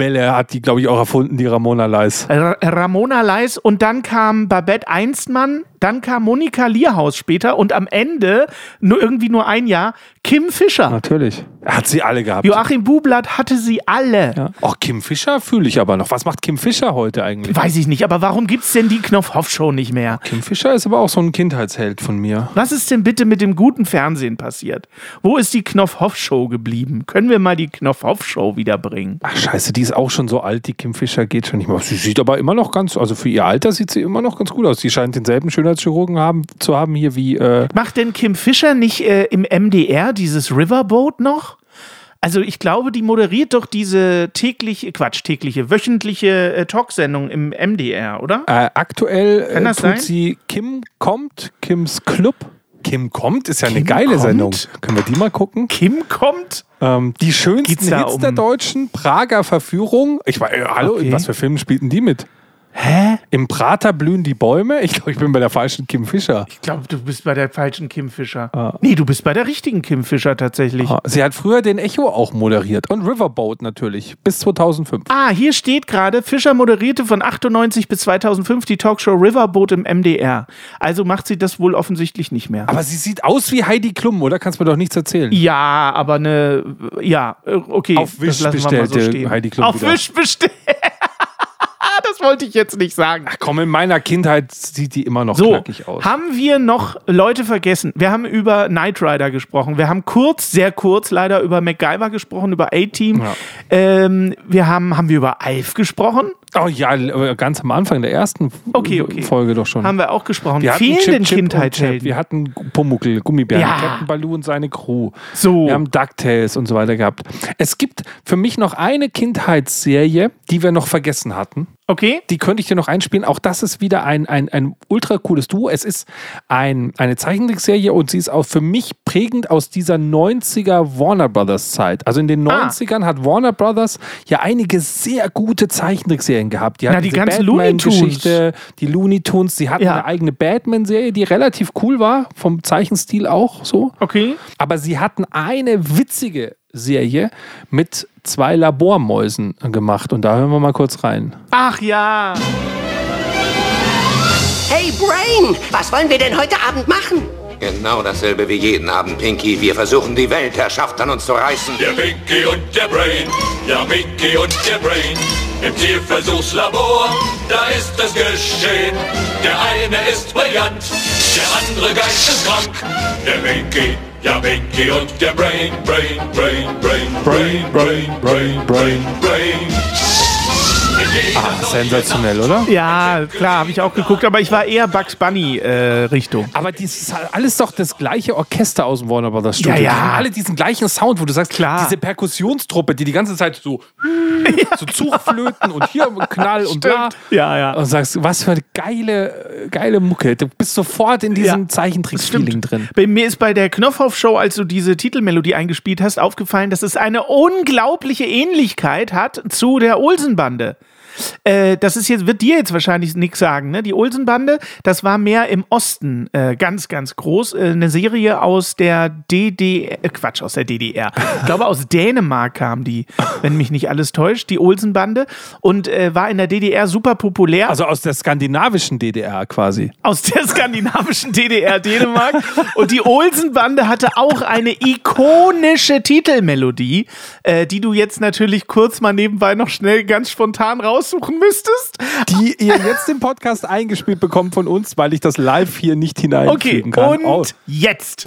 Dauerwelle, hat die, glaube ich, auch erfunden, die Ramona Leis. Ra Ramona Leis und dann kam Babette Einstmann, dann kam Monika Lierhaus später und am Ende, nur irgendwie nur ein Jahr, Kim Fischer. Natürlich. Hat sie alle gehabt. Joachim Bublatt hatte sie alle. Ja. Auch Kim Fischer fühle ich aber noch. Was macht Kim Fischer heute eigentlich? Weiß ich nicht, aber warum gibt's denn die Knopf-Hoff-Show nicht mehr? Kim Fischer ist aber auch so ein Kindheitsheld von mir. Was ist denn bitte mit dem guten Fernsehen passiert? Wo ist die Knopf-Hoff-Show geblieben? Können wir mal die Knopf-Hoff-Show wiederbringen? Ach scheiße, die ist auch schon so alt, die Kim Fischer geht schon nicht mehr. Sie sieht aber immer noch ganz, also für ihr Alter sieht sie immer noch ganz gut aus. Sie scheint denselben Schönheitschirurgen haben, zu haben hier wie, äh, Macht denn Kim Fischer nicht äh, im MDR dieses Riverboat noch? Also ich glaube, die moderiert doch diese tägliche, Quatsch, tägliche, wöchentliche äh, Talksendung im MDR, oder? äh, aktuell äh, tut sein? sie Kim kommt, Kims Club. Kim kommt ist ja eine Kim geile kommt? Sendung. Können wir die mal gucken? Kim kommt? Ähm, die schönsten Geht's Hits um- der Deutschen, Prager Verführung. Ich war, äh, hallo, in Okay. was für Filmen spielten die mit? Hä? Im Prater blühen die Bäume. Ich glaube, ich bin bei der falschen Kim Fischer. Ich glaube, du bist bei der falschen Kim Fischer. Nee, du bist bei der richtigen Kim Fischer tatsächlich. Ah, Sie hat früher den Echo auch moderiert und Riverboat natürlich bis 2005. Ah, hier steht gerade, Fischer moderierte von 98 bis 2005 die Talkshow Riverboat im MDR. Also macht sie das wohl offensichtlich nicht mehr. Aber sie sieht aus wie Heidi Klum, oder? Kannst mir doch nichts erzählen. Ja, aber eine, ja, äh, okay. Auf Wish das lassen wir mal bestellte Heidi Klum Auf wieder. Wish bestellt. Das wollte ich jetzt nicht sagen. Ach komm, in meiner Kindheit sieht die immer noch So, knackig aus. haben wir noch Leute vergessen? Wir haben über Knight Rider gesprochen. Wir haben kurz, sehr kurz leider über MacGyver gesprochen, über A-Team. Ja. Ähm, wir haben, haben wir über Alf gesprochen? Oh ja, äh, ganz am Anfang der ersten Okay, okay. Folge doch schon. Haben wir auch gesprochen. wir hatten Fehlen Chip, denn Chip und Chap. Kindheitshelden? Wir hatten Pumuckl, Gummibären, Ja. Captain Baloo und seine Crew. So. Wir haben DuckTales und so weiter gehabt. Es gibt für mich noch eine Kindheitsserie, die wir noch vergessen hatten. Okay. Die könnte ich dir noch einspielen. Auch das ist wieder ein, ein, ein ultra cooles Duo. Es ist ein, eine Zeichentrickserie und sie ist auch für mich prägend aus dieser 90er Warner Brothers Zeit. Also in den Ah. 90ern hat Warner Brothers ja einige sehr gute Zeichentrickserien gehabt. Die hatten die diese ganzen Looney Tunes. Die Looney Tunes. Sie hatten Ja. eine eigene Batman-Serie, die relativ cool war, vom Zeichenstil auch so. Okay. Aber sie hatten eine witzige Serie mit zwei Labormäusen gemacht. Und da hören wir mal kurz rein. Ach ja. Hey Brain, was wollen wir denn heute Abend machen? Genau dasselbe wie jeden Abend, Pinky. Wir versuchen die Weltherrschaft an uns zu reißen. Der Pinky und der Brain, ja Pinky und der Brain. Im Tierversuchslabor, da ist das geschehen. Der eine ist brillant, der andere geisteskrank. Der Pinky, ja Pinky und der Brain, Brain, Brain, Brain, Brain, Brain, Brain, Brain, Brain. Ah, sensationell, oder? Ja, klar, habe ich auch geguckt, aber ich war eher Bugs Bunny äh, Richtung. Aber das ist halt alles doch das gleiche Orchester aus dem Warner Brothers Studio. Ja, ja. Die haben alle diesen gleichen Sound, wo du sagst, Klar. diese Perkussionstruppe, die die ganze Zeit so, [laughs] so Zugflöten und hier Knall und bla. Ja, ja. Und sagst, was für eine geile, geile Mucke. Du bist sofort in diesem Ja, Zeichentrick-Feeling drin. Bei mir ist bei der Knopfhoff-Show, als du diese Titelmelodie eingespielt hast, aufgefallen, dass es eine unglaubliche Ähnlichkeit hat zu der Olsenbande. Äh, das ist jetzt, wird dir jetzt wahrscheinlich nichts sagen, ne? Die Olsenbande, das war mehr im Osten äh, ganz, ganz groß. Äh, eine Serie aus der DDR, äh, Quatsch, aus der DDR. Ich glaube, aus Dänemark kam die, wenn mich nicht alles täuscht, die Olsenbande. Und äh, war in der DDR super populär. Also aus der skandinavischen DDR quasi. aus der skandinavischen DDR Dänemark. Und die Olsenbande hatte auch eine ikonische Titelmelodie, äh, die du jetzt natürlich kurz mal nebenbei noch schnell ganz spontan aussuchen müsstest. Die ihr jetzt im Podcast eingespielt bekommt von uns, weil ich das live hier nicht hineinfügen okay, kann. Und oh. jetzt.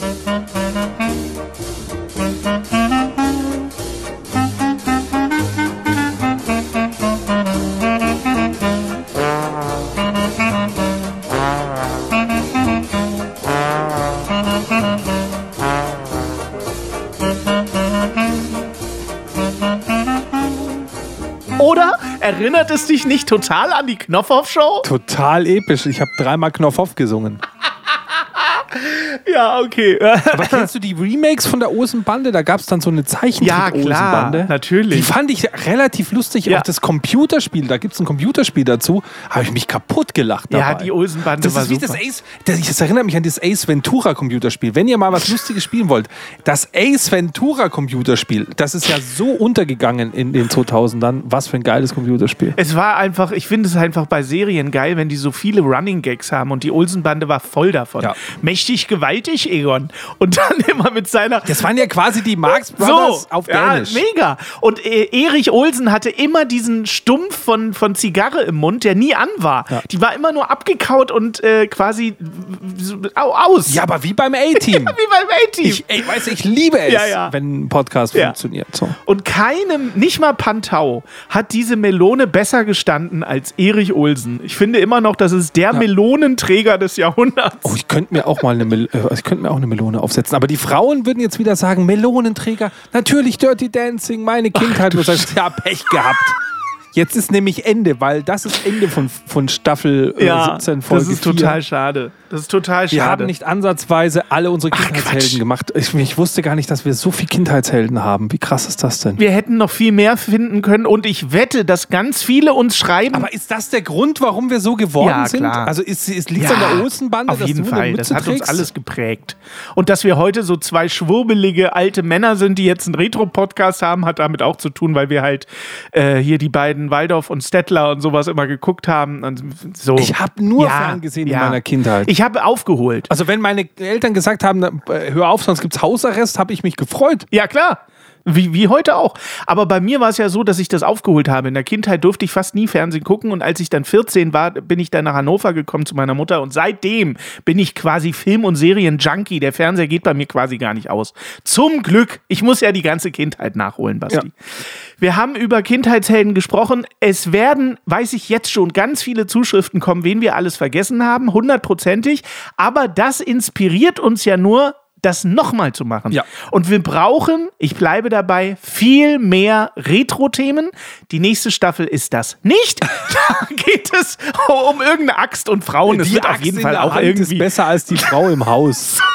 Oder Erinnert es dich nicht total an die Knopfhoff-Show? Total episch. Ich habe dreimal Knopfhoff gesungen. Ja, okay. [laughs] Aber kennst du die Remakes von der Osenbande? Da gab es dann so eine Ja, Zeichentrick-Osenbande. klar, natürlich. Die fand ich relativ lustig. Ja. Auch das Computerspiel, da gibt es ein Computerspiel dazu, habe ich mich kaputt gelacht dabei. Ja, die Olsenbande Das war ist wie super. das Ace, das, das erinnert mich an das Ace Ventura Computerspiel. Wenn ihr mal was Lustiges spielen wollt, das Ace Ventura Computerspiel, das ist ja so untergegangen in den 2000ern. Was für ein geiles Computerspiel. Es war einfach, ich finde es einfach bei Serien geil, wenn die so viele Running Gags haben und die Olsenbande war voll davon. Ja. Mächtig gewaltig, Egon. Und dann [laughs] immer mit seiner. Das waren ja quasi die Marx Brothers auf Dänisch. Ja, mega. Und äh, Erich Olsen hatte immer diesen Stumpf von, von Zigarre im Mund, der nie an war. Ja. Die war immer nur abgekaut und äh, quasi so, au, aus. Ja, aber wie beim [laughs] A-Team. Wie beim A-Team. Ich, ey, weiß, ich liebe es, Ja, ja. wenn ein Podcast Ja. funktioniert. So. Und keinem, nicht mal Pantau, hat diese Melone besser gestanden als Erich Olsen. Ich finde immer noch, das ist der Melonenträger des Jahrhunderts. Oh, ich könnte mir auch mal eine, Mel äh, ich könnte mir auch eine Melone aufsetzen. Aber die Frauen würden jetzt wieder sagen, Melonenträger, natürlich Dirty Dancing, meine Kindheit. Du sagst, ja, Pech gehabt. Jetzt ist nämlich Ende, weil das ist Ende von, von Staffel äh, 17 Folge das ist 4. total schade. Das ist total schade. Wir haben nicht ansatzweise alle unsere Kindheitshelden gemacht. Ich, ich wusste gar nicht, dass wir so viele Kindheitshelden haben. Wie krass ist das denn? Wir hätten noch viel mehr finden können und ich wette, dass ganz viele uns schreiben. Aber ist das der Grund, warum wir so geworden Ja, sind? klar. Also ist, ist, liegt es an der Ostenbande, Auf dass jeden du Fall. Das hat uns trägst? alles geprägt. Und dass wir heute so zwei schwurbelige alte Männer sind, die jetzt einen Retro-Podcast haben, hat damit auch zu tun, weil wir halt äh, hier die beiden Waldorf und Stettler und sowas immer geguckt haben. Und so. Ich habe nur ferngesehen in meiner Kindheit. Ich habe aufgeholt. Also wenn meine Eltern gesagt haben, äh, hör auf, sonst gibt's Hausarrest, habe ich mich gefreut. Ja, klar. Wie, wie heute auch. Aber bei mir war es ja so, dass ich das aufgeholt habe. In der Kindheit durfte ich fast nie Fernsehen gucken und als ich dann 14 war, bin ich dann nach Hannover gekommen zu meiner Mutter und seitdem bin ich quasi Film- und Serien-Junkie. Der Fernseher geht bei mir quasi gar nicht aus. Zum Glück. Ich muss ja die ganze Kindheit nachholen, Basti. Ja. Wir haben über Kindheitshelden gesprochen. Es werden, weiß ich jetzt schon, ganz viele Zuschriften kommen, wen wir alles vergessen haben, hundertprozentig. Aber das inspiriert uns ja nur, das nochmal zu machen. Ja. Und wir brauchen, ich bleibe dabei, viel mehr Retro-Themen. Die nächste Staffel ist das nicht. [laughs] Da geht es um irgendeine Axt und Frauen. Es wird auf jeden Fall auch irgendwie ist besser als die Frau im Haus. [laughs]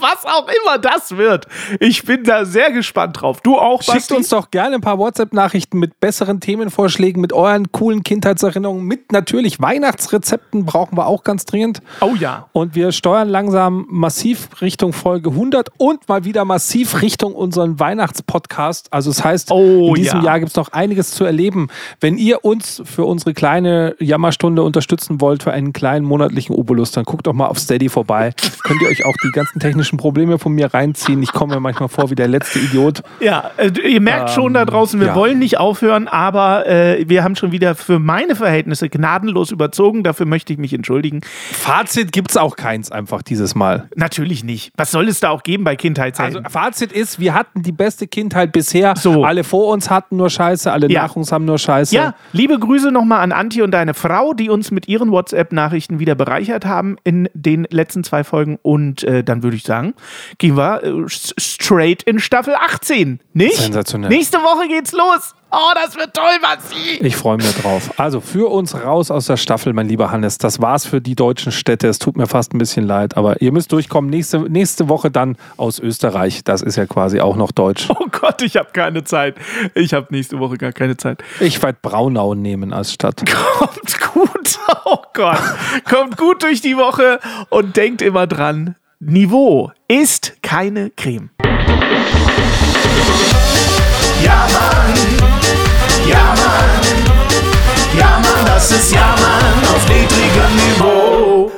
was auch immer das wird. Ich bin da sehr gespannt drauf. Du auch, Schickt Basti? uns doch gerne ein paar WhatsApp-Nachrichten mit besseren Themenvorschlägen, mit euren coolen Kindheitserinnerungen, mit natürlich Weihnachtsrezepten brauchen wir auch ganz dringend. Oh ja. Und wir steuern langsam massiv Richtung Folge 100 und mal wieder massiv Richtung unseren Weihnachtspodcast. Also das heißt, Oh, in diesem ja. Jahr gibt es noch einiges zu erleben. Wenn ihr uns für unsere kleine Jammerstunde unterstützen wollt, für einen kleinen monatlichen Obolus, dann guckt doch mal auf Steady vorbei. Könnt ihr euch auch die ganzen technischen Probleme von mir reinziehen. Ich komme mir manchmal vor wie der letzte Idiot. Ja, äh, ihr merkt schon da draußen, wir ja. wollen nicht aufhören, aber äh, wir haben schon wieder für meine Verhältnisse gnadenlos überzogen. Dafür möchte ich mich entschuldigen. Fazit gibt es auch keins einfach dieses Mal. Natürlich nicht. Was soll es da auch geben bei Also Kindheitshelden? Fazit ist, wir hatten die beste Kindheit bisher. So. Alle vor uns hatten nur Scheiße, alle Ja. nach uns haben nur Scheiße. ja, liebe Grüße nochmal an Anti und deine Frau, die uns mit ihren WhatsApp-Nachrichten wieder bereichert haben in den letzten zwei Folgen. Und äh, dann würde ich sagen, gehen wir äh, straight in Staffel 18, nicht? Sensationell. Nächste Woche geht's los. Oh, das wird toll, Basti. Ich freue mich drauf. Also für uns raus aus der Staffel, mein lieber Hannes. Das war's für die deutschen Städte. Es tut mir fast ein bisschen leid, aber ihr müsst durchkommen. Nächste, nächste Woche dann aus Österreich. Das ist ja quasi auch noch deutsch. Oh Gott, ich habe keine Zeit. Ich habe nächste Woche gar keine Zeit. Ich werde Braunau nehmen als Stadt. [laughs] Kommt gut, oh Gott. Kommt gut durch die Woche und denkt immer dran, Niveau ist keine Creme. Ja, Mann. Ja, Mann. Ja, Mann, das ist Ja, Mann auf niedrigem Niveau.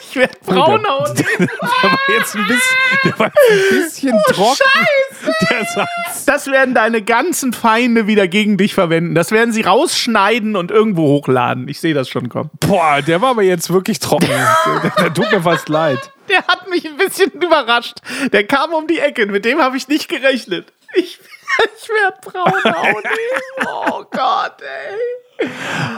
Ich werde Braunau. [laughs] Der war jetzt ein bisschen, der war jetzt ein bisschen trocken. Der Satz. Das werden deine ganzen Feinde wieder gegen dich verwenden. Das werden sie rausschneiden und irgendwo hochladen. Ich sehe das schon kommen. Boah, der war aber jetzt wirklich trocken. Der, der tut mir fast leid. Der hat mich ein bisschen [laughs] überrascht. Der kam um die Ecke. Mit dem habe ich nicht gerechnet. Ich, [laughs] ich werde Braunau nehmen. Oh Gott, ey.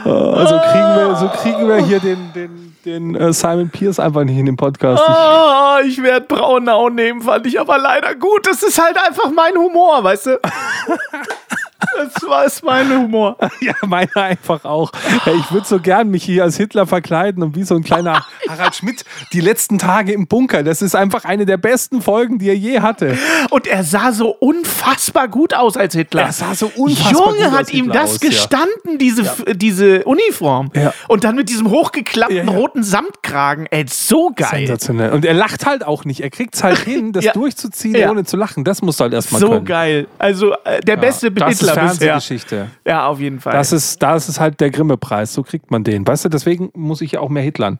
Also kriegen wir, so kriegen wir hier den, den, den äh, Simon Pierce einfach nicht in den Podcast. Ich, Oh, ich werde Braunau nehmen, fand ich aber leider gut. Das ist halt einfach mein Humor, weißt du? [laughs] Das war ist mein Humor. [laughs] Ja, meine einfach auch. Ja, ich würde so gern mich hier als Hitler verkleiden und wie so ein kleiner [laughs] Harald Schmidt die letzten Tage im Bunker. Das ist einfach eine der besten Folgen, die er je hatte. Und er sah so unfassbar gut aus als Hitler. Er sah so unfassbar Junge, gut hat ihm Hitler das aus, ja. gestanden, diese, diese Uniform. Ja. Und dann mit diesem hochgeklappten Ja, ja. roten Samtkragen. Ey, so geil. Sensationell. Und er lacht halt auch nicht. Er kriegt es halt hin, [laughs] das Ja. durchzuziehen, Ja. ohne zu lachen. Das musst du halt erstmal So können. geil. Also äh, der beste das bisher. Fernsehgeschichte. Ja, auf jeden Fall. Das ist, das ist halt der Grimme-Preis. So kriegt man den. Weißt du, deswegen muss ich ja auch mehr hitlern.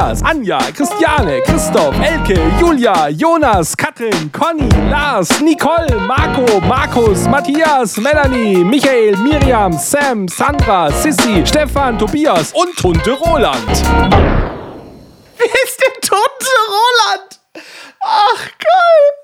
Andreas, Anja, Christiane, Christoph, Elke, Julia, Jonas, Katrin, Conny, Lars, Nicole, Marco, Markus, Matthias, Melanie, Michael, Miriam, Sam, Sandra, Sissy, Stefan, Tobias und Tunte Roland. Wer ist der Tote Roland? Ach, geil.